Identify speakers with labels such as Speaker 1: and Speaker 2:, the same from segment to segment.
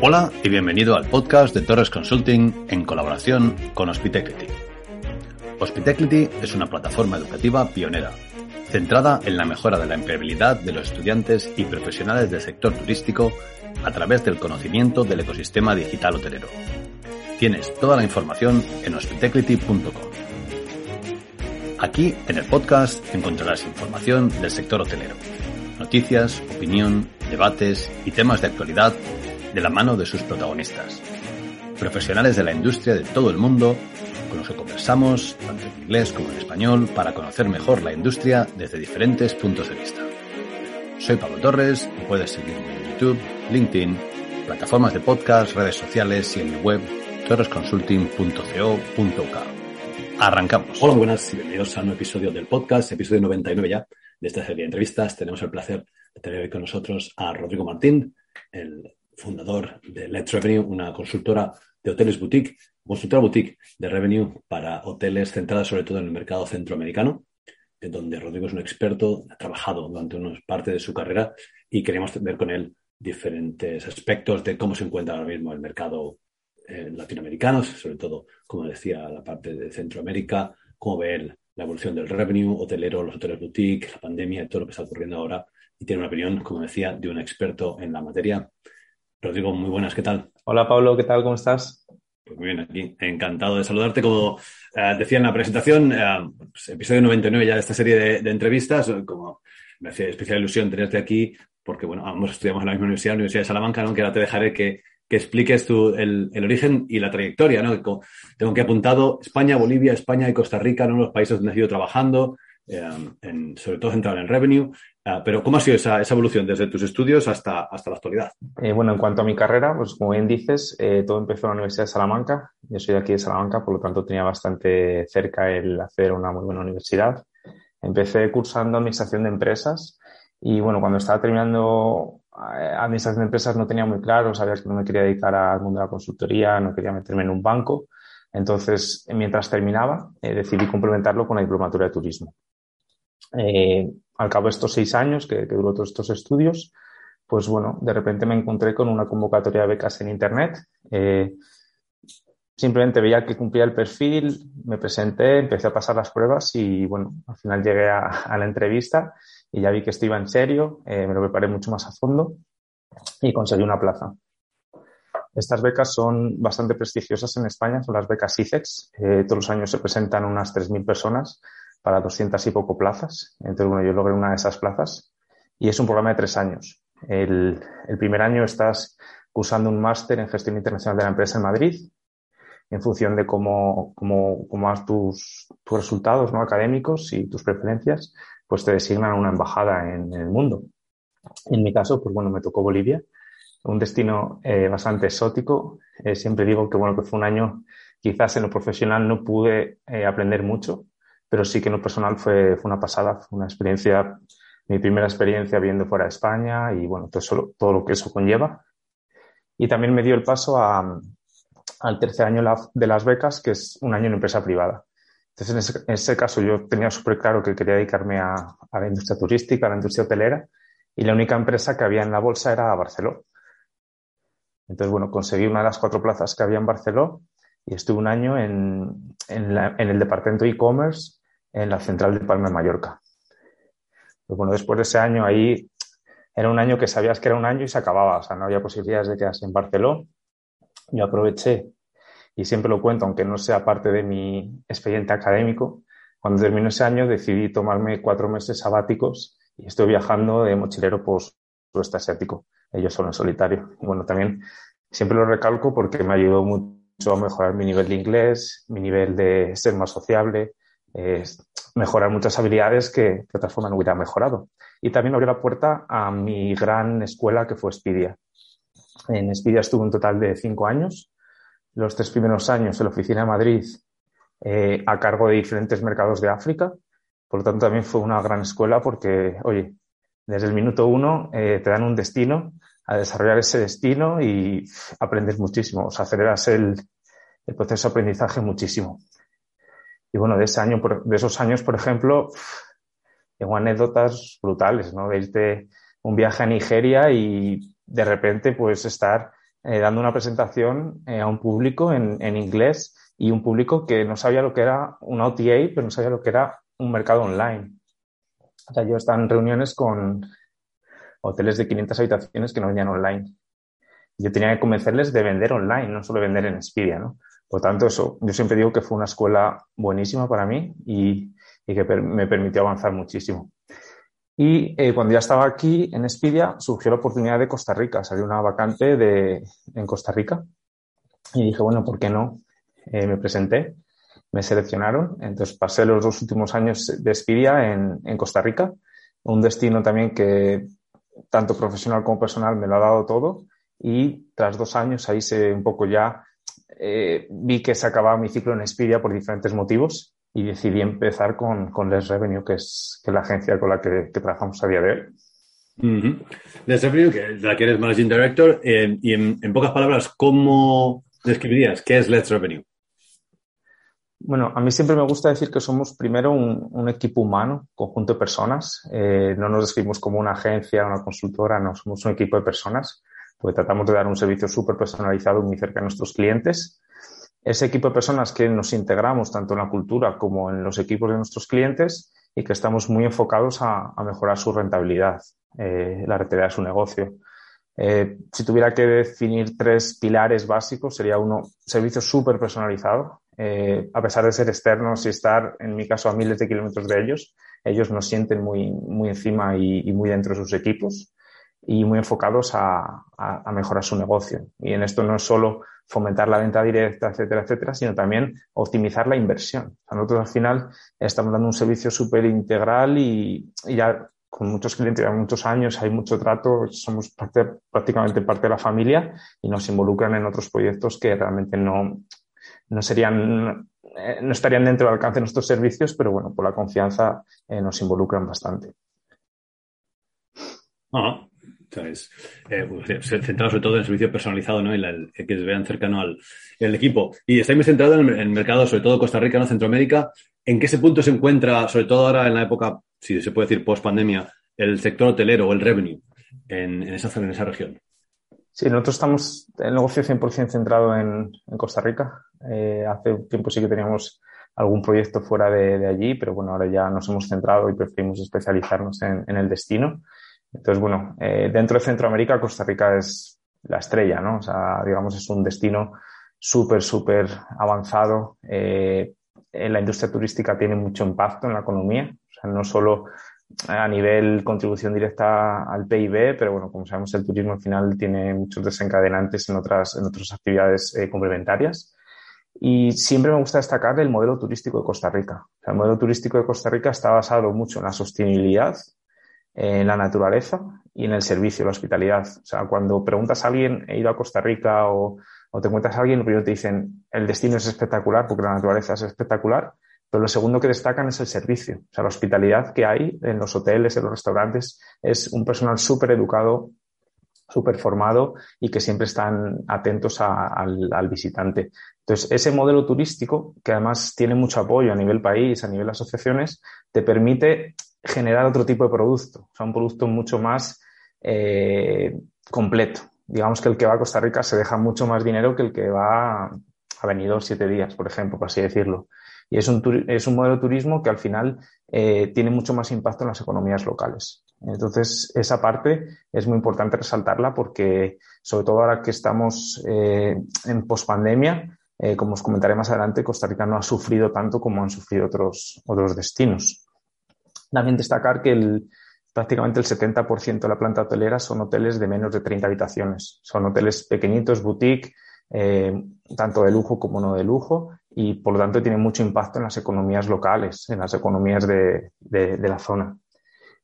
Speaker 1: Hola y bienvenido al podcast de Torres Consulting en colaboración con Hospitality. Hospitality es una plataforma educativa pionera, centrada en la mejora de la empleabilidad de los estudiantes y profesionales del sector turístico a través del conocimiento del ecosistema digital hotelero. Tienes toda la información en hospitality.com. Aquí en el podcast encontrarás información del sector hotelero, noticias, opinión, debates y temas de actualidad de la mano de sus protagonistas, profesionales de la industria de todo el mundo con los que conversamos, tanto en inglés como en español, para conocer mejor la industria desde diferentes puntos de vista. Soy Pablo Torres y puedes seguirme en YouTube, LinkedIn, plataformas de podcast, redes sociales y en mi web torresconsulting.co.uk. Arrancamos. Hola, buenas y bienvenidos a un episodio del podcast, episodio 99 ya de esta serie de entrevistas. Tenemos el placer de tener hoy con nosotros a Rodrigo Martín, el fundador de Let's Revenue, una consultora de hoteles boutique, consultora boutique de revenue para hoteles centradas sobre todo en el mercado centroamericano, en donde Rodrigo es un experto, ha trabajado durante una parte de su carrera y queremos ver con él diferentes aspectos de cómo se encuentra ahora mismo el mercado eh, latinoamericano, sobre todo, como decía, la parte de Centroamérica, cómo ver la evolución del revenue hotelero, los hoteles boutique, la pandemia y todo lo que está ocurriendo ahora. Y tiene una opinión, como decía, de un experto en la materia. Rodrigo, muy buenas, ¿qué tal?
Speaker 2: Hola Pablo, ¿qué tal? ¿Cómo estás?
Speaker 1: Pues muy bien, aquí encantado de saludarte. Como eh, decía en la presentación, eh, pues, episodio 99 ya de esta serie de, entrevistas, como me hacía especial ilusión tenerte aquí, porque bueno, ambos estudiamos en la misma universidad, la Universidad de Salamanca, ¿no? que ahora te dejaré que, que expliques tu, el, el, origen y la trayectoria. ¿no? Tengo que apuntado España, Bolivia, España y Costa Rica, ¿no? los países donde has ido trabajando, eh, en, sobre todo centrado en revenue. Ah, pero ¿cómo ha sido esa, evolución desde tus estudios hasta, hasta la actualidad?
Speaker 2: Eh, bueno, en cuanto a mi carrera, pues como bien dices, eh, todo empezó en la Universidad de Salamanca. Yo soy de aquí de Salamanca, por lo tanto tenía bastante cerca el hacer una muy buena universidad. Empecé cursando Administración de Empresas y bueno, cuando estaba terminando Administración de Empresas no tenía muy claro, sabía que no me quería dedicar al mundo de la consultoría, no quería meterme en un banco. Entonces, mientras terminaba, decidí complementarlo con la diplomatura de turismo. Eh, al cabo de estos seis años que, duró todos estos estudios, pues bueno, de repente me encontré con una convocatoria de becas en Internet. Eh, simplemente veía que cumplía el perfil, me presenté, empecé a pasar las pruebas y bueno, al final llegué a, la entrevista y ya vi que esto iba en serio, eh, me lo preparé mucho más a fondo y conseguí una plaza. Estas becas son bastante prestigiosas en España, son las becas ICEX. todos los años se presentan unas 3.000 personas para 200 y poco plazas. Entonces, bueno, yo logré una de esas plazas y es un programa de tres años. El, primer año estás cursando un máster en gestión internacional de la empresa en Madrid. En función de cómo, cómo, cómo tus, tus resultados ¿no? académicos y tus preferencias, pues te designan una embajada en, el mundo. En mi caso, pues bueno, me tocó Bolivia, un destino eh, bastante exótico. Eh, siempre digo que bueno, que fue un año, quizás en lo profesional no pude eh, aprender mucho, pero sí que en lo personal fue, una pasada, fue una experiencia, mi primera experiencia viendo fuera de España y bueno, todo, todo lo que eso conlleva. Y también me dio el paso al tercer año de las becas, que es un año en empresa privada. Entonces, en ese, en ese caso, yo tenía súper claro que quería dedicarme a, a, la industria turística, a la industria hotelera, y la única empresa que había en la bolsa era Barceló. Entonces, bueno, conseguí una de las cuatro plazas que había en Barceló y estuve un año en, en, en el departamento e-commerce en la central de Palma de Mallorca. Pero bueno, después de ese año ahí, era un año que sabías que era un año y se acababa, o sea, no había posibilidades de quedarse en Barcelona. Yo aproveché, y siempre lo cuento, aunque no sea parte de mi expediente académico, cuando terminó ese año decidí tomarme cuatro meses sabáticos y estoy viajando de mochilero por sudeste asiático, ellos solo en solitario. Y bueno, también siempre lo recalco porque me ayudó mucho a mejorar mi nivel de inglés, mi nivel de ser más sociable, mejorar muchas habilidades que de otra forma no hubiera mejorado. Y también abrió la puerta a mi gran escuela que fue Expedia. En Expedia estuve un total de cinco años. Los tres primeros años en la oficina de Madrid eh, a cargo de diferentes mercados de África. Por lo tanto, también fue una gran escuela porque, oye, desde el minuto uno eh, te dan un destino, a desarrollar ese destino y aprendes muchísimo, o sea, aceleras el, proceso de aprendizaje muchísimo. Y bueno, de, ese año, de esos años, por ejemplo, tengo anécdotas brutales, ¿no? Desde un viaje a Nigeria y de repente pues estar eh, dando una presentación eh, a un público en, en, inglés y un público que no sabía lo que era un OTA, pero no sabía lo que era un mercado online. O sea, yo estaba en reuniones con hoteles de 500 habitaciones que no vendían online. Yo tenía que convencerles de vender online, no solo vender en Expedia, ¿no? Por tanto, eso, yo siempre digo que fue una escuela buenísima para mí y, y que me permitió avanzar muchísimo. Y eh, cuando ya estaba aquí en Expedia, surgió la oportunidad de Costa Rica. Salió una vacante de, en Costa Rica. Y dije, bueno, ¿por qué no? Eh, me presenté, me seleccionaron. Entonces pasé los dos últimos años de Expedia en, en Costa Rica. Un destino también que tanto profesional como personal me lo ha dado todo. Y tras dos años ahí se un poco ya eh, vi que se acababa mi ciclo en Expedia por diferentes motivos y decidí empezar con, con Les Revenue, que es, que la agencia con la que, trabajamos a día de
Speaker 1: hoy. Les Revenue, que la que eres Managing Director, eh, y en, pocas palabras, ¿cómo describirías qué es Let's Revenue?
Speaker 2: Bueno, a mí siempre me gusta decir que somos primero un, equipo humano, conjunto de personas. Eh, no nos describimos como una agencia, una consultora, no, somos un equipo de personas porque tratamos de dar un servicio súper personalizado muy cerca de nuestros clientes. Ese equipo de personas que nos integramos tanto en la cultura como en los equipos de nuestros clientes y que estamos muy enfocados a, mejorar su rentabilidad, eh, la rentabilidad de su negocio. Eh, si tuviera que definir tres pilares básicos, sería uno, servicio súper personalizado. Eh, a pesar de ser externos y estar, en mi caso, a miles de kilómetros de ellos, ellos nos sienten muy, muy encima y, y muy dentro de sus equipos y muy enfocados a, mejorar su negocio. Y en esto no es solo fomentar la venta directa, etcétera, etcétera, sino también optimizar la inversión. nosotros al final estamos dando un servicio súper integral y, ya con muchos clientes, ya muchos años, hay mucho trato, somos parte, prácticamente parte de la familia y nos involucran en otros proyectos que realmente no, no serían, eh, no estarían dentro del alcance de nuestros servicios, pero bueno, por la confianza eh, nos involucran bastante.
Speaker 1: ¿Sabes? Eh, pues, centrado sobre todo en el servicio personalizado, ¿no? Y el, que se vean cercano al el equipo. Y estáis muy centrados en el, mercado, sobre todo Costa Rica, ¿no? Centroamérica. ¿En qué ese punto se encuentra, sobre todo ahora en la época, si se puede decir post pandemia, el sector hotelero o el revenue en, en esa, en esa región?
Speaker 2: Sí, nosotros estamos el negocio 100% centrado en, en Costa Rica. Eh, hace tiempo sí que teníamos algún proyecto fuera de, de, allí, pero bueno, ahora ya nos hemos centrado y preferimos especializarnos en, en el destino. Entonces, bueno, eh, dentro de Centroamérica, Costa Rica es la estrella, ¿no? O sea, digamos, es un destino súper, súper avanzado. Eh, la industria turística tiene mucho impacto en la economía, o sea, no solo a nivel contribución directa al PIB, pero bueno, como sabemos, el turismo al final tiene muchos desencadenantes en otras, en otras actividades eh, complementarias. Y siempre me gusta destacar el modelo turístico de Costa Rica. O sea, el modelo turístico de Costa Rica está basado mucho en la sostenibilidad, en la naturaleza y en el servicio, la hospitalidad. O sea, cuando preguntas a alguien, he ido a Costa Rica o, o te encuentras a alguien, primero te dicen, el destino es espectacular porque la naturaleza es espectacular, pero lo segundo que destacan es el servicio. O sea, la hospitalidad que hay en los hoteles, en los restaurantes, es un personal súper educado, súper formado y que siempre están atentos al, al, visitante. Entonces, ese modelo turístico, que además tiene mucho apoyo a nivel país, a nivel asociaciones, te permite generar otro tipo de producto, o sea, un producto mucho más eh, completo. Digamos que el que va a Costa Rica se deja mucho más dinero que el que va a venido siete días, por ejemplo, por así decirlo. Y es un, es un modelo de turismo que al final eh, tiene mucho más impacto en las economías locales. Entonces, esa parte es muy importante resaltarla porque, sobre todo ahora que estamos eh, en pospandemia, eh, como os comentaré más adelante, Costa Rica no ha sufrido tanto como han sufrido otros, otros destinos. También destacar que el, prácticamente el 70% de la planta hotelera son hoteles de menos de 30 habitaciones. Son hoteles pequeñitos, boutique, eh, tanto de lujo como no de lujo, y por lo tanto tienen mucho impacto en las economías locales, en las economías de, de, la zona.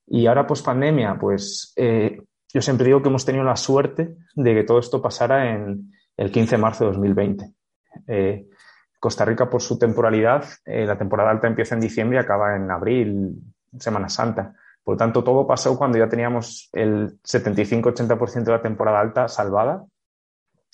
Speaker 2: Y ahora, post pandemia, pues eh, yo siempre digo que hemos tenido la suerte de que todo esto pasara en el 15 de marzo de 2020. Eh, Costa Rica, por su temporalidad, la temporada alta empieza en diciembre y acaba en abril, Semana Santa. Por lo tanto, todo pasó cuando ya teníamos el 75-80% de la temporada alta salvada.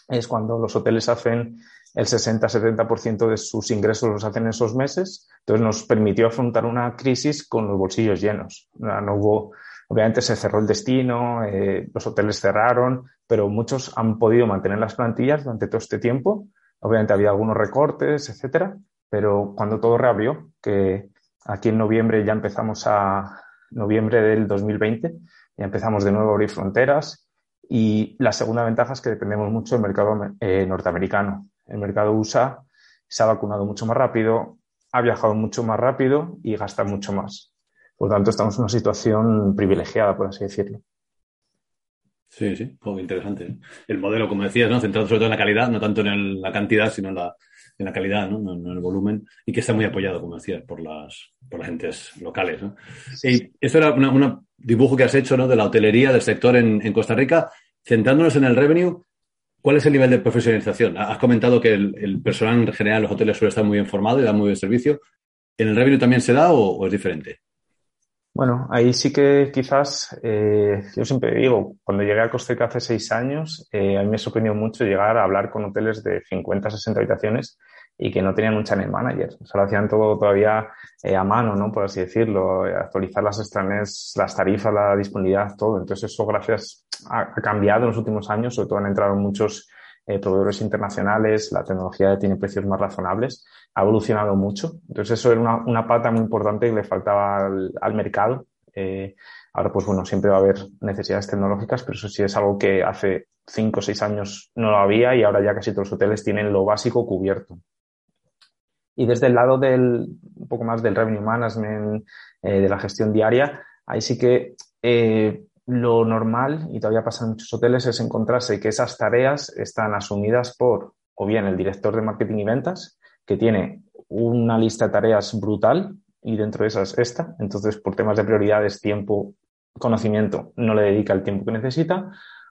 Speaker 2: Es cuando los hoteles hacen el 60-70% de sus ingresos los hacen en esos meses. Entonces nos permitió afrontar una crisis con los bolsillos llenos. No hubo, obviamente se cerró el destino, eh, los hoteles cerraron, pero muchos han podido mantener las plantillas durante todo este tiempo. Obviamente había algunos recortes, etcétera, pero cuando todo reabrió, que aquí en noviembre ya empezamos a noviembre del 2020, ya empezamos de nuevo a abrir fronteras y la segunda ventaja es que dependemos mucho del mercado eh, norteamericano el mercado USA se ha vacunado mucho más rápido, ha viajado mucho más rápido y gasta mucho más. Por lo tanto, estamos en una situación privilegiada, por así decirlo.
Speaker 1: Sí, sí, muy interesante. El modelo, como decías, ¿no? centrado sobre todo en la calidad, no tanto en la cantidad, sino en la, en la calidad, ¿no? en el volumen, y que está muy apoyado, como decías, por las, por las gentes locales. ¿no? Y esto era un dibujo que has hecho ¿no? de la hotelería, del sector en, en Costa Rica, centrándonos en el revenue. ¿Cuál es el nivel de profesionalización? Has comentado que el, personal en general en los hoteles suele estar muy bien formado y da muy buen servicio. ¿En el revenue también se da o, es diferente?
Speaker 2: Bueno, ahí sí que quizás, eh, yo siempre digo, cuando llegué a Costa Rica hace seis años, eh, a mí me sorprendió mucho llegar a hablar con hoteles de 50, 60 habitaciones y que no tenían un channel manager. O sea, lo hacían todo todavía eh, a mano, ¿no? Por así decirlo, actualizar las extranes, las tarifas, la disponibilidad, todo. Entonces eso gracias ha, cambiado en los últimos años, sobre todo han entrado muchos eh, proveedores internacionales, la tecnología tiene precios más razonables, ha evolucionado mucho. Entonces eso era una, pata muy importante que le faltaba al, mercado. Eh, ahora, pues bueno, siempre va a haber necesidades tecnológicas, pero eso sí es algo que hace cinco o seis años no lo había y ahora ya casi todos los hoteles tienen lo básico cubierto. Y desde el lado del, un poco más del revenue management, eh, de la gestión diaria, ahí sí que eh, lo normal, y todavía pasa en muchos hoteles, es encontrarse que esas tareas están asumidas por o bien el director de marketing y ventas, que tiene una lista de tareas brutal y dentro de esas esta. Entonces, por temas de prioridades, tiempo, conocimiento, no le dedica el tiempo que necesita.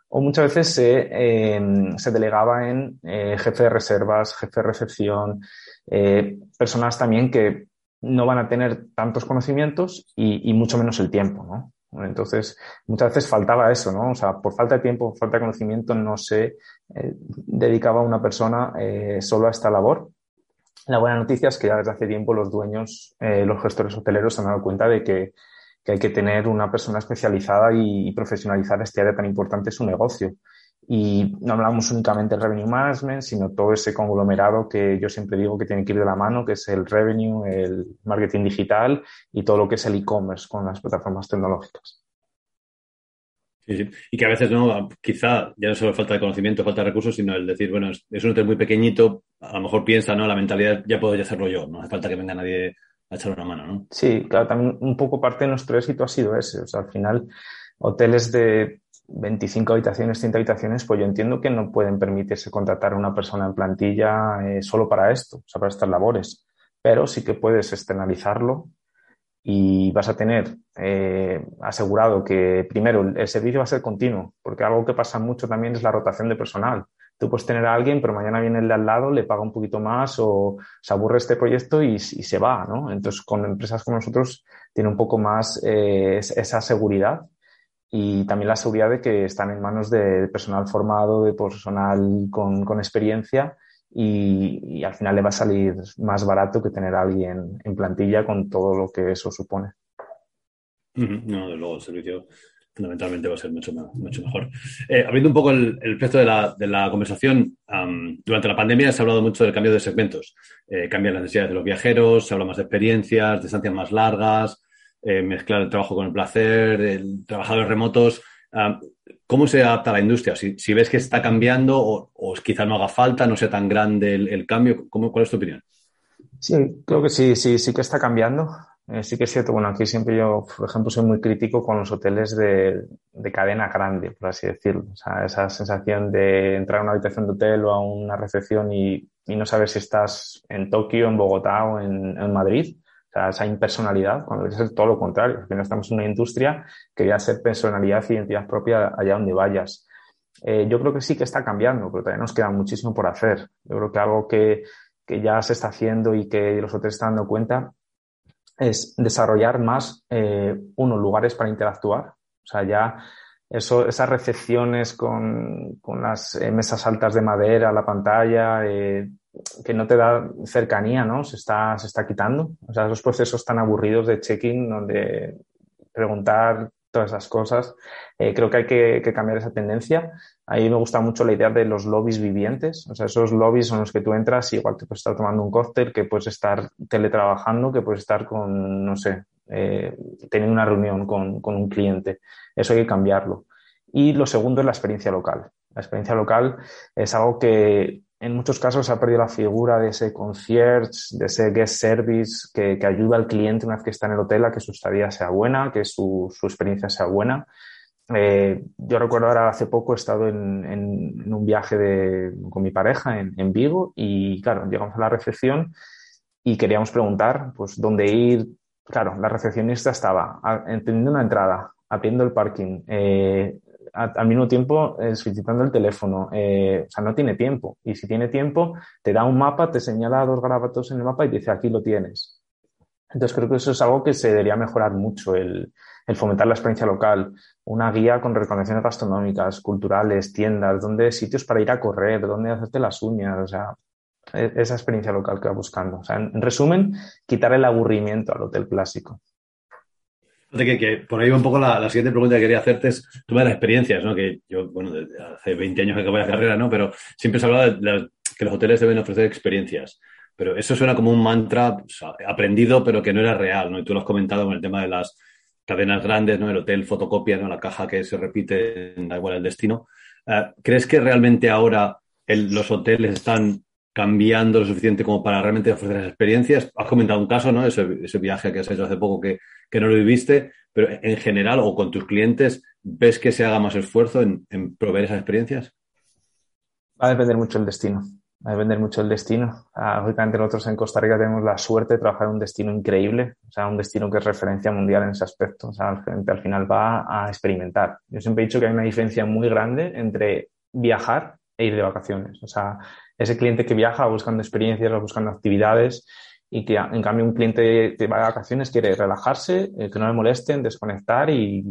Speaker 2: O muchas veces se, eh, se delegaba en eh, jefe de reservas, jefe de recepción, eh, personas también que no van a tener tantos conocimientos y, y mucho menos el tiempo, ¿no? Entonces, muchas veces faltaba eso, ¿no? O sea, por falta de tiempo, falta de conocimiento, no se eh, dedicaba una persona eh, solo a esta labor. La buena noticia es que ya desde hace tiempo los dueños, eh, los gestores hoteleros se han dado cuenta de que, que hay que tener una persona especializada y, profesionalizar este área tan importante su negocio. Y no hablamos únicamente de revenue management, sino todo ese conglomerado que yo siempre digo que tiene que ir de la mano, que es el revenue, el marketing digital y todo lo que es el e-commerce con las plataformas tecnológicas.
Speaker 1: Sí, sí. Y que a veces no, quizá ya no solo falta de conocimiento, falta de recursos, sino el decir, bueno, es un hotel muy pequeñito, a lo mejor piensa, ¿no? La mentalidad ya puedo hacerlo yo, no hace falta que venga nadie a echar una mano, ¿no?
Speaker 2: Sí, claro, también un poco parte de nuestro éxito ha sido ese. O sea, al final, hoteles de 25 habitaciones, 30 habitaciones, pues yo entiendo que no pueden permitirse contratar a una persona en plantilla eh, solo para esto, o sea, para estas labores. Pero sí que puedes externalizarlo y vas a tener eh, asegurado que primero el, servicio va a ser continuo, porque algo que pasa mucho también es la rotación de personal. Tú puedes tener a alguien, pero mañana viene el de al lado, le paga un poquito más o se aburre este proyecto y, y se va, ¿no? Entonces, con empresas como nosotros tiene un poco más eh, esa seguridad y también la seguridad de que están en manos de personal formado, de personal con, con experiencia y, y, al final le va a salir más barato que tener a alguien en plantilla con todo lo que eso supone.
Speaker 1: No, de luego, el servicio fundamentalmente va a ser mucho, mucho mejor. Eh, abriendo un poco el, el de la, de la conversación, durante la pandemia se ha hablado mucho del cambio de segmentos. Eh, cambian las necesidades de los viajeros, se habla más de experiencias, distancias más largas, eh, mezclar el trabajo con el placer, el trabajadores remotos. ¿Cómo se adapta la industria? Si, ves que está cambiando o, o, quizá no haga falta, no sea tan grande el, cambio, ¿cómo, ¿cuál es tu opinión?
Speaker 2: Sí, creo que sí, sí, sí que está cambiando. Eh, sí que es cierto, bueno, aquí siempre yo, por ejemplo, soy muy crítico con los hoteles de, de, cadena grande, por así decirlo. O sea, esa sensación de entrar a una habitación de hotel o a una recepción y, y no saber si estás en Tokio, en Bogotá o en, en Madrid. O sea, esa impersonalidad, cuando debe ser todo lo contrario. Al estamos en una industria que debe ser personalidad e identidad propia allá donde vayas. Eh, yo creo que sí que está cambiando, pero todavía nos queda muchísimo por hacer. Yo creo que algo que, que ya se está haciendo y que los hoteles están dando cuenta es desarrollar más, eh, unos lugares para interactuar. O sea, ya eso, esas recepciones con, con las eh, mesas altas de madera, la pantalla, eh, que no te da cercanía, ¿no? Se está, se está quitando. O sea, esos procesos tan aburridos de check-in donde preguntar todas esas cosas. Eh, creo que hay que, cambiar esa tendencia. Ahí me gusta mucho la idea de los lobbies vivientes. O sea, esos lobbies son los que tú entras y igual te puedes estar tomando un cóctel, que puedes estar teletrabajando, que puedes estar con, no sé, eh, teniendo una reunión con, con un cliente. Eso hay que cambiarlo. Y lo segundo es la experiencia local. La experiencia local es algo que en muchos casos se ha perdido la figura de ese concierge, de ese guest service que, que, ayuda al cliente una vez que está en el hotel a que su estadía sea buena, que su, su experiencia sea buena. Eh, yo recuerdo ahora hace poco he estado en, en, un viaje de, con mi pareja en, en, Vigo y claro, llegamos a la recepción y queríamos preguntar pues dónde ir. Claro, la recepcionista estaba entendiendo una entrada, abriendo el parking, eh, al mismo tiempo eh, solicitando el teléfono. Eh, o sea, no tiene tiempo. Y si tiene tiempo, te da un mapa, te señala dos garabatos en el mapa y dice aquí lo tienes. Entonces creo que eso es algo que se debería mejorar mucho, el, fomentar la experiencia local, una guía con recomendaciones gastronómicas, culturales, tiendas, dónde sitios para ir a correr, dónde hacerte las uñas, o sea, e, esa experiencia local que va buscando. O sea, en resumen, quitar el aburrimiento al hotel clásico.
Speaker 1: Por ahí va un poco la, siguiente pregunta que quería hacerte es de las experiencias, ¿no? Que yo, bueno, hace 20 años que acabé la carrera, ¿no? Pero siempre se hablaba de, que los hoteles deben ofrecer experiencias. Pero eso suena como un mantra aprendido, pero que no era real, ¿no? Y tú lo has comentado con el tema de las cadenas grandes, ¿no? El hotel fotocopia, ¿no? La caja que se repite, da igual el destino. Uh, ¿Crees que realmente ahora los hoteles están cambiando lo suficiente como para realmente ofrecer esas experiencias? Has comentado un caso, ¿no? Ese, viaje que has hecho hace poco que que no lo viviste, pero en general o con tus clientes, ¿ves que se haga más esfuerzo en, en proveer esas experiencias?
Speaker 2: Va a depender mucho el destino. Va a depender mucho el destino. Ahorita nosotros en Costa Rica tenemos la suerte de trabajar en un destino increíble, o sea, un destino que es referencia mundial en ese aspecto. O sea, la gente al final va a experimentar. Yo siempre he dicho que hay una diferencia muy grande entre viajar e ir de vacaciones. O sea, ese cliente que viaja buscando experiencias, buscando actividades, y que en cambio un cliente que va de vacaciones quiere relajarse, eh, que no le molesten, desconectar y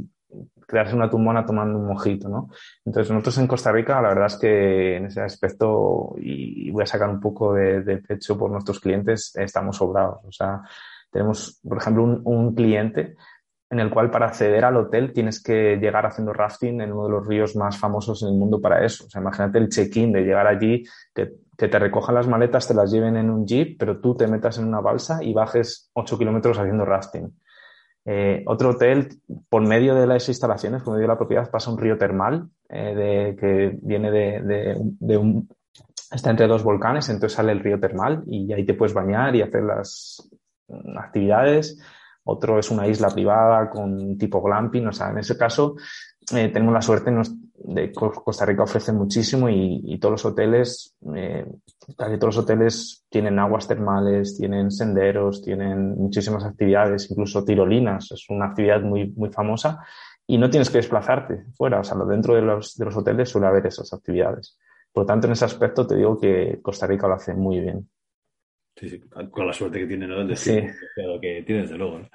Speaker 2: crearse una tumbona tomando un mojito, ¿no? Entonces nosotros en Costa Rica la verdad es que en ese aspecto, y voy a sacar un poco de, pecho por nuestros clientes, estamos sobrados. O sea, tenemos, por ejemplo, un cliente en el cual para acceder al hotel tienes que llegar haciendo rafting en uno de los ríos más famosos en el mundo para eso. O sea, imagínate el check-in de llegar allí, que, te recojan las maletas, te las lleven en un jeep, pero tú te metas en una balsa y bajes 8 kilómetros haciendo rafting. Eh, otro hotel, por medio de las instalaciones, por medio de la propiedad, pasa un río termal eh, de, que viene de, de, de un... Está entre dos volcanes, entonces sale el río termal y ahí te puedes bañar y hacer las actividades otro es una isla privada con tipo glamping, o sea, en ese caso eh, tenemos la suerte de Costa Rica ofrece muchísimo y, y todos los hoteles, eh, casi todos los hoteles tienen aguas termales, tienen senderos, tienen muchísimas actividades, incluso tirolinas, es una actividad muy, muy famosa y no tienes que desplazarte fuera, o sea, dentro de los, de los hoteles suele haber esas actividades. Por lo tanto, en ese aspecto te digo que Costa Rica lo hace muy bien.
Speaker 1: Sí, sí, con la suerte que tiene, ¿no? sí. que tiene, desde luego. ¿no?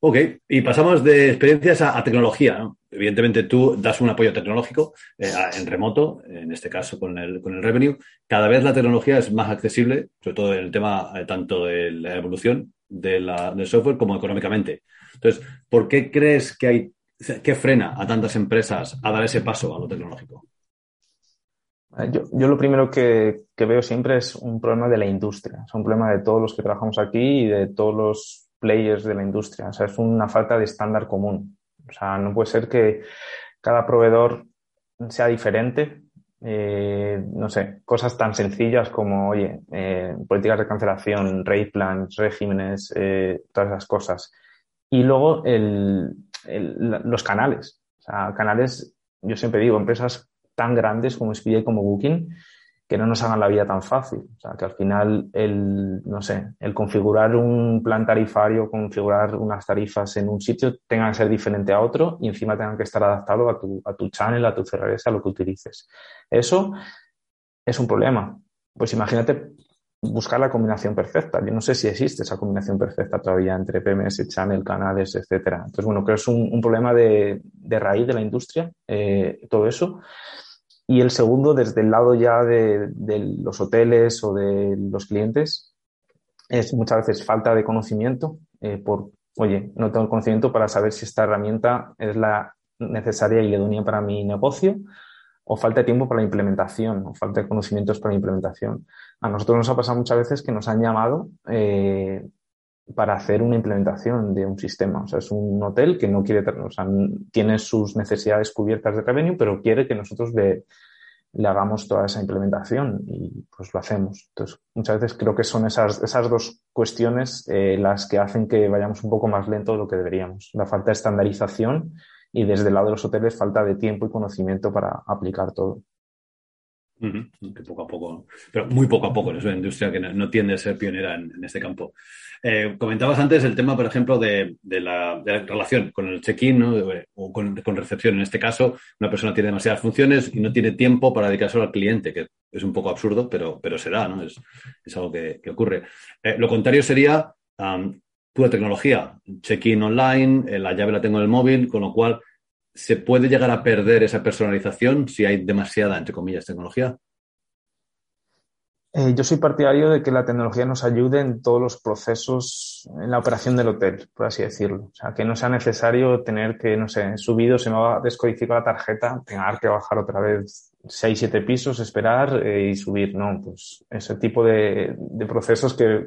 Speaker 1: Ok, y pasamos de experiencias a, a tecnología. ¿no? Evidentemente tú das un apoyo tecnológico eh, en remoto, en este caso con el, con el revenue. Cada vez la tecnología es más accesible, sobre todo en el tema eh, tanto de la evolución de la, del software como económicamente. Entonces, ¿por qué crees que hay, qué frena a tantas empresas a dar ese paso a lo tecnológico?
Speaker 2: Eh, yo, yo, lo primero que, que, veo siempre es un problema de la industria, es un problema de todos los que trabajamos aquí y de todos los players de la industria. O sea, es una falta de estándar común. O sea, no puede ser que cada proveedor sea diferente. Eh, no sé, cosas tan sencillas como, oye, eh, políticas de cancelación, rate plans, regímenes, eh, todas esas cosas. Y luego el, el, los canales. O sea, canales, yo siempre digo, empresas tan grandes como Expedia y como Booking que no nos hagan la vida tan fácil. O sea, que al final el, no sé, el configurar un plan tarifario, configurar unas tarifas en un sitio tenga que ser diferente a otro y encima tengan que estar adaptado a tu, a tu channel, a tu CRS, a lo que utilices. Eso es un problema. Pues imagínate buscar la combinación perfecta. Yo no sé si existe esa combinación perfecta todavía entre PMS, channel, canales, etcétera. Entonces, bueno, creo que es un, problema de, de, raíz de la industria, eh, todo eso. Y el segundo, desde el lado ya de, los hoteles o de los clientes, es muchas veces falta de conocimiento eh, por, oye, no tengo conocimiento para saber si esta herramienta es la necesaria y idónea para mi negocio o falta de tiempo para la implementación o falta de conocimientos para la implementación. A nosotros nos ha pasado muchas veces que nos han llamado eh, para hacer una implementación de un sistema. O sea, es un hotel que no quiere, o sea, tiene sus necesidades cubiertas de revenue, pero quiere que nosotros le, le hagamos toda esa implementación y pues lo hacemos. Entonces, muchas veces creo que son esas, esas dos cuestiones eh, las que hacen que vayamos un poco más lento de lo que deberíamos. La falta de estandarización y desde el lado de los hoteles falta de tiempo y conocimiento para aplicar todo.
Speaker 1: Que poco a poco, pero muy poco a poco, es una industria que no, tiende a ser pionera en, este campo. Eh, comentabas antes el tema, por ejemplo, de, la, relación con el check-in o con, recepción. En este caso, una persona tiene demasiadas funciones y no tiene tiempo para dedicarse al cliente, que es un poco absurdo, pero, pero se da, ¿no? Es, algo que, ocurre. Eh, lo contrario sería pura tecnología, check-in online, eh, la llave la tengo en el móvil, con lo cual ¿se puede llegar a perder esa personalización si hay demasiada, entre comillas, tecnología?
Speaker 2: Eh, yo soy partidario de que la tecnología nos ayude en todos los procesos, en la operación del hotel, por así decirlo. O sea, que no sea necesario tener que, no sé, subido, se me va a la tarjeta, tener que bajar otra vez seis, siete pisos, esperar eh, y subir, ¿no? Pues ese tipo de, procesos que,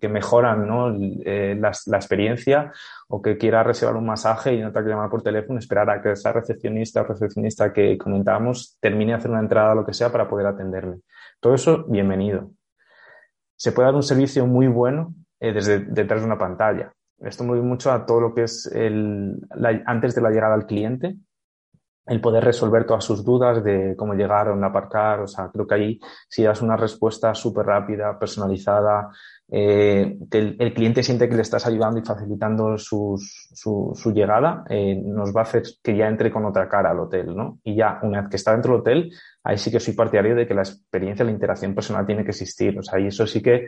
Speaker 2: que, mejoran, ¿no? Eh, la, la, experiencia o que quiera reservar un masaje y no te que llamar por teléfono, esperar a que esa recepcionista o recepcionista que comentábamos termine de hacer una entrada o lo que sea para poder atenderme. Todo eso, bienvenido. Se puede dar un servicio muy bueno eh, desde detrás de una pantalla. Esto me mucho a todo lo que es el, antes de la llegada al cliente, el poder resolver todas sus dudas de cómo llegar, dónde aparcar. O sea, creo que ahí si das una respuesta súper rápida, personalizada, eh, que el, cliente siente que le estás ayudando y facilitando su, su, llegada, eh, nos va a hacer que ya entre con otra cara al hotel, ¿no? Y ya, una vez que está dentro del hotel, ahí sí que soy partidario de que la experiencia, la interacción personal tiene que existir. O sea, y eso sí que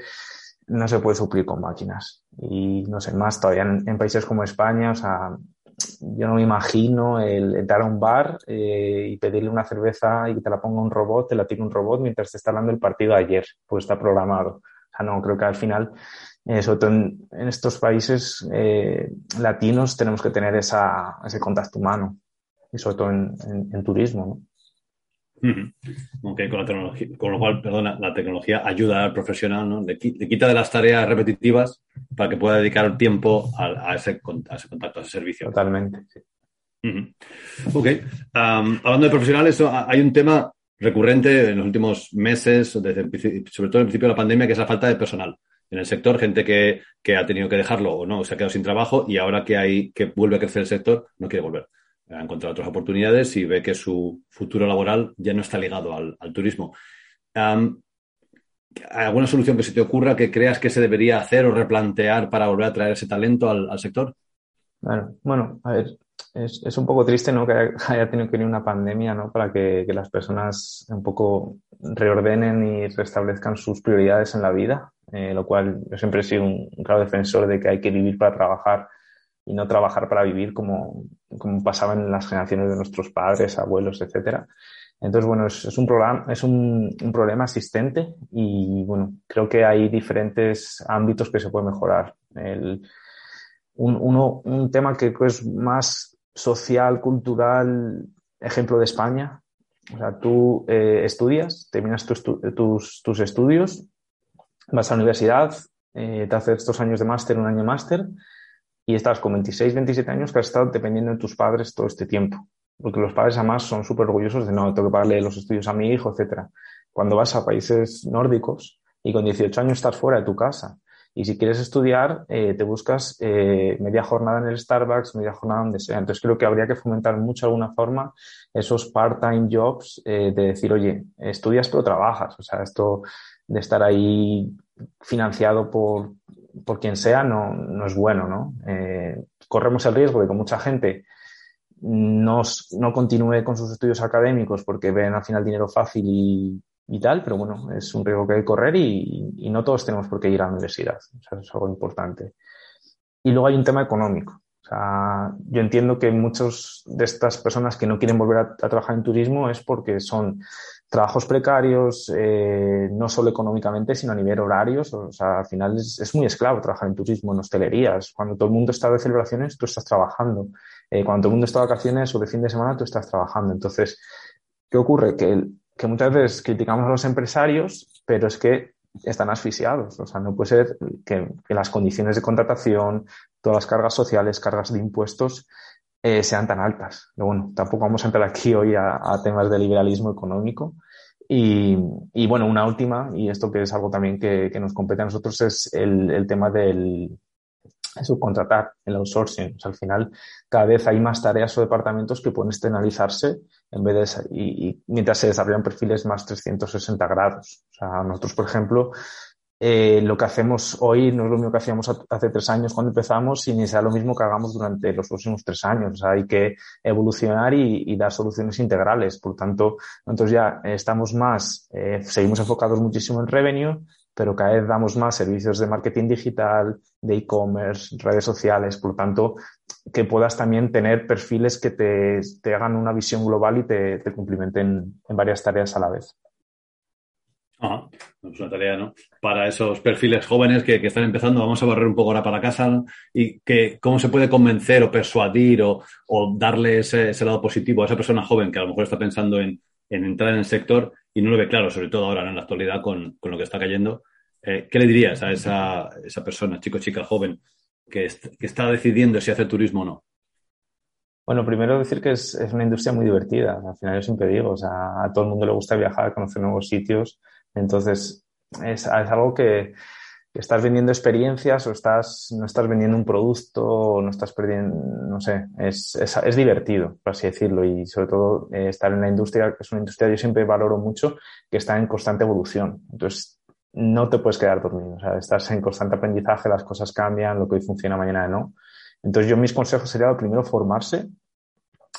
Speaker 2: no se puede suplir con máquinas. Y no sé, más todavía en países como España, o sea, yo no me imagino el entrar a un bar eh, y pedirle una cerveza y que te la ponga un robot, te la tire un robot mientras te está hablando el partido ayer, pues está programado. O sea, no, creo que al final, eh, sobre todo en, estos países eh, latinos, tenemos que tener ese contacto humano y sobre todo en, en turismo. ¿no?
Speaker 1: Con, la tecnología, con lo cual, perdona, la tecnología ayuda al profesional, ¿no? Le, quita de las tareas repetitivas para que pueda dedicar tiempo a, ese, contacto, a ese servicio.
Speaker 2: Totalmente.
Speaker 1: Ok. hablando de profesionales, hay un tema recurrente en los últimos meses, sobre todo en el principio de la pandemia, que es la falta de personal en el sector, gente que, que, ha tenido que dejarlo o no, se ha quedado sin trabajo y ahora que hay que vuelve a crecer el sector, no quiere volver ha encontrado otras oportunidades y ve que su futuro laboral ya no está ligado al, turismo. ¿Alguna solución que se te ocurra que creas que se debería hacer o replantear para volver a traer ese talento al, sector?
Speaker 2: Bueno, bueno, a ver, es, un poco triste ¿no? que haya, tenido que venir una pandemia ¿no? para que, las personas un poco reordenen y restablezcan sus prioridades en la vida, eh, lo cual yo siempre he sido un claro defensor de que hay que vivir para trabajar y no trabajar para vivir como, como pasaba en las generaciones de nuestros padres, abuelos, etcétera. Entonces, bueno, es, es un, programa, es un, un, problema existente y, bueno, creo que hay diferentes ámbitos que se puede mejorar. El, un, uno, un tema que es más social, cultural, ejemplo de España. O sea, tú eh, estudias, terminas tus, tus, tus, estudios, vas a la universidad, eh, te haces dos años de máster, un año máster, y estás con 26, 27 años que has estado dependiendo de tus padres todo este tiempo. Porque los padres además son súper orgullosos de no, tengo que pagarle los estudios a mi hijo, etcétera. Cuando vas a países nórdicos y con 18 años estás fuera de tu casa y si quieres estudiar, eh, te buscas eh, media jornada en el Starbucks, media jornada donde sea. Entonces creo que habría que fomentar mucho de alguna forma esos part-time jobs eh, de decir, oye, estudias pero trabajas. O sea, esto de estar ahí financiado por, por quien sea no, no es bueno, ¿no? Eh, corremos el riesgo de que mucha gente no, no continúe con sus estudios académicos porque ven al final dinero fácil y, y tal, pero bueno, es un riesgo que hay que correr y, y, no todos tenemos por qué ir a la universidad. O es algo importante. Y luego hay un tema económico. O sea, yo entiendo que muchas de estas personas que no quieren volver a, trabajar en turismo es porque son trabajos precarios, eh, no solo económicamente, sino a nivel horarios. O sea, al final es, muy esclavo trabajar en turismo, en hostelerías. Cuando todo el mundo está de celebraciones, tú estás trabajando. Eh, cuando todo el mundo está de vacaciones o de fin de semana, tú estás trabajando. Entonces, ¿qué ocurre? Que, que muchas veces criticamos a los empresarios, pero es que están asfixiados. O sea, no puede ser que, las condiciones de contratación, todas las cargas sociales, cargas de impuestos, eh, sean tan altas. Pero bueno, tampoco vamos a entrar aquí hoy a, temas de liberalismo económico. Y, bueno, una última, y esto que es algo también que, nos compete a nosotros, es el tema del, subcontratar, el outsourcing. O sea, al final, cada vez hay más tareas o departamentos que pueden externalizarse en vez de, y, mientras se desarrollan perfiles más 360 grados. O sea, nosotros, por ejemplo, eh, lo que hacemos hoy no es lo mismo que hacíamos hace tres años cuando empezamos y ni será lo mismo que hagamos durante los próximos tres años. O sea, hay que evolucionar y, dar soluciones integrales. Por tanto, nosotros ya estamos más, eh, seguimos enfocados muchísimo en revenue, pero cada vez damos más servicios de marketing digital, de e-commerce, redes sociales, por tanto, que puedas también tener perfiles que te, hagan una visión global y te, te complementen en varias tareas a la vez.
Speaker 1: Ah, es una tarea, ¿no? Para esos perfiles jóvenes que, están empezando, vamos a barrer un poco ahora para casa y que cómo se puede convencer o persuadir o, darle ese, lado positivo a esa persona joven que a lo mejor está pensando en, en entrar en el sector y no lo ve claro, sobre todo ahora en la actualidad con, lo que está cayendo. Eh, ¿Qué le dirías a esa, esa persona, chico, chica, joven, que, que, está decidiendo si hace turismo o no?
Speaker 2: Bueno, primero decir que es, es, una industria muy divertida. Al final yo siempre digo, o sea, a todo el mundo le gusta viajar, conocer nuevos sitios. Entonces, es, es algo que, estás vendiendo experiencias o estás, no estás vendiendo un producto o no estás perdiendo, no sé, es, es, es divertido, por así decirlo, y sobre todo eh, estar en la industria, que es una industria yo siempre valoro mucho, que está en constante evolución. Entonces, no te puedes quedar dormido, o sea, estás en constante aprendizaje, las cosas cambian, lo que hoy funciona mañana no. Entonces, yo mis consejos serían primero formarse,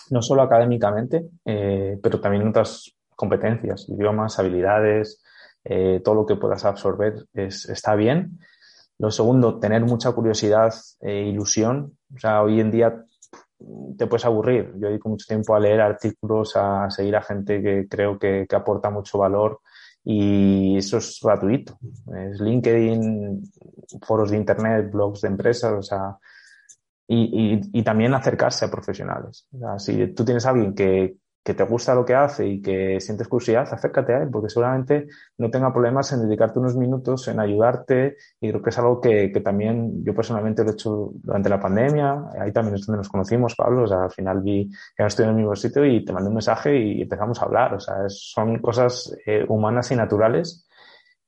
Speaker 2: no solo académicamente, eh, pero también en otras competencias, idiomas, habilidades, eh, todo lo que puedas absorber es, está bien. Lo segundo, tener mucha curiosidad e ilusión. O sea, hoy en día te puedes aburrir. Yo dedico mucho tiempo a leer artículos, a seguir a gente que creo que, que aporta mucho valor y eso es gratuito. Es LinkedIn, foros de Internet, blogs de empresas, o sea, y, y, también acercarse a profesionales. O si tú tienes a alguien que, que te gusta lo que hace y que sientes curiosidad, acércate a él, porque seguramente no tenga problemas en dedicarte unos minutos, en ayudarte, y creo que es algo que, que también yo personalmente lo he hecho durante la pandemia, ahí también es donde nos conocimos, Pablo, o sea, al final vi que no estoy en el mismo sitio y te mandé un mensaje y empezamos a hablar, o sea, son cosas eh, humanas y naturales.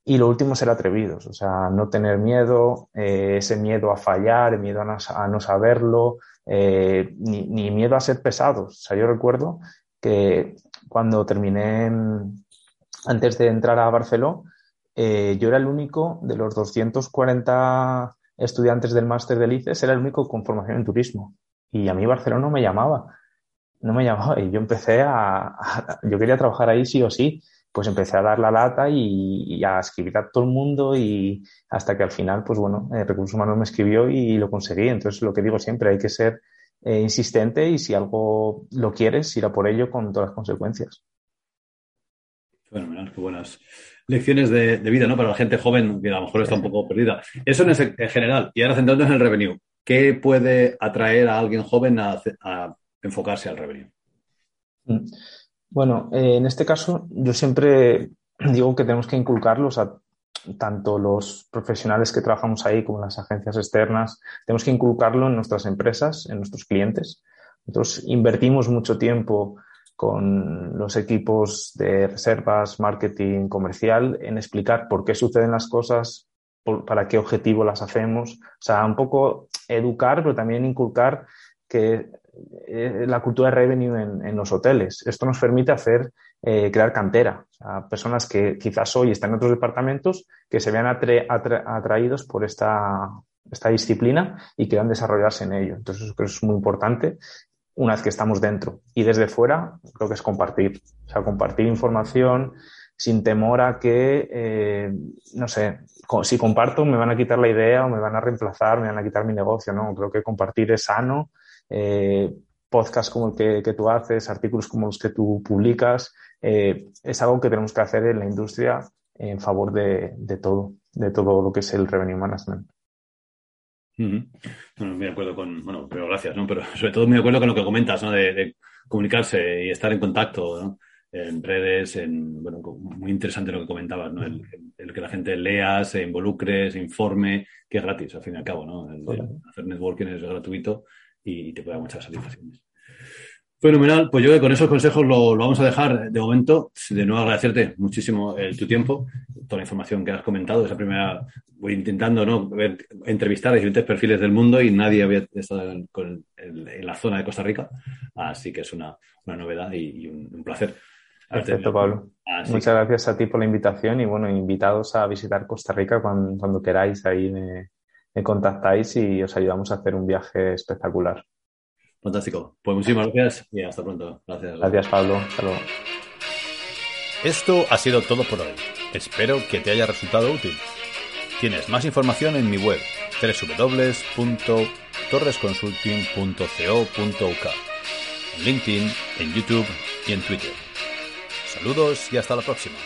Speaker 2: Y lo último, ser atrevidos, o sea, no tener miedo, eh, ese miedo a fallar, miedo a no, a no saberlo, eh, ni, ni, miedo a ser pesados. O sea, yo recuerdo que cuando terminé, antes de entrar a Barcelona, eh, yo era el único de los 240 estudiantes del máster de ICES, era el único con formación en turismo. Y a mí Barcelona no me llamaba, no me llamaba. Y yo empecé a, yo quería trabajar ahí sí o sí. Pues empecé a dar la lata y, a escribir a todo el mundo y hasta que al final, pues bueno, el Recursos Humanos me escribió y lo conseguí. Entonces, lo que digo siempre, hay que ser eh, insistente y si algo lo quieres, ir a por ello con todas las consecuencias.
Speaker 1: Fenomenal, qué buenas lecciones de, vida, ¿no? Para la gente joven que a lo mejor está un poco perdida. Eso en, en general. Y ahora centrándonos en el revenue. ¿Qué puede atraer a alguien joven a, enfocarse al revenue?
Speaker 2: Mm. Bueno, eh, en este caso yo siempre digo que tenemos que inculcarlos a tanto los profesionales que trabajamos ahí como las agencias externas, tenemos que inculcarlo en nuestras empresas, en nuestros clientes. Nosotros invertimos mucho tiempo con los equipos de reservas, marketing, comercial, en explicar por qué suceden las cosas, para qué objetivo las hacemos. O sea, un poco educar, pero también inculcar que la cultura de revenue en, los hoteles. Esto nos permite hacer, eh, crear cantera. O personas que quizás hoy están en otros departamentos que se vean atraídos por esta, esta disciplina y quieran desarrollarse en ello. Entonces, eso creo que es muy importante una vez que estamos dentro. Y desde fuera, creo que es compartir. O sea, compartir información, sin temor a que, eh, no sé, si comparto me van a quitar la idea o me van a reemplazar, me van a quitar mi negocio, ¿no? Creo que compartir es sano. Eh, podcasts como el que, tú haces, artículos como los que tú publicas, eh, es algo que tenemos que hacer en la industria en favor de, todo, de todo lo que es el revenue management.
Speaker 1: Bueno, muy de acuerdo con, bueno, pero gracias, ¿no? Pero sobre todo muy de acuerdo con lo que comentas, ¿no? De, comunicarse y estar en contacto, ¿no? En redes, en, bueno, muy interesante lo que comentabas, ¿no? El, que la gente lea, se involucre, se informe, que es gratis, al fin y al cabo, ¿no? hacer networking es gratuito y te puede dar muchas satisfacciones. Fenomenal, pues yo con esos consejos lo, vamos a dejar de momento. De nuevo agradecerte muchísimo el, tu tiempo, toda la información que has comentado. Esa primera, voy intentando ¿no? entrevistar a diferentes perfiles del mundo y nadie había estado en, la zona de Costa Rica. Así que es una, novedad y, un, placer.
Speaker 2: Perfecto, Pablo. Muchas gracias a ti por la invitación y bueno, invitados a visitar Costa Rica cuando, queráis. Ahí me contactáis y os ayudamos a hacer un viaje espectacular.
Speaker 1: Fantástico. Pues muchísimas gracias y hasta pronto. Gracias.
Speaker 2: Gracias, Pablo. Hasta luego.
Speaker 1: Esto ha sido todo por hoy. Espero que te haya resultado útil. Tienes más información en mi web www.torresconsulting.co.uk, en LinkedIn, en YouTube y en Twitter. Saludos y hasta la próxima.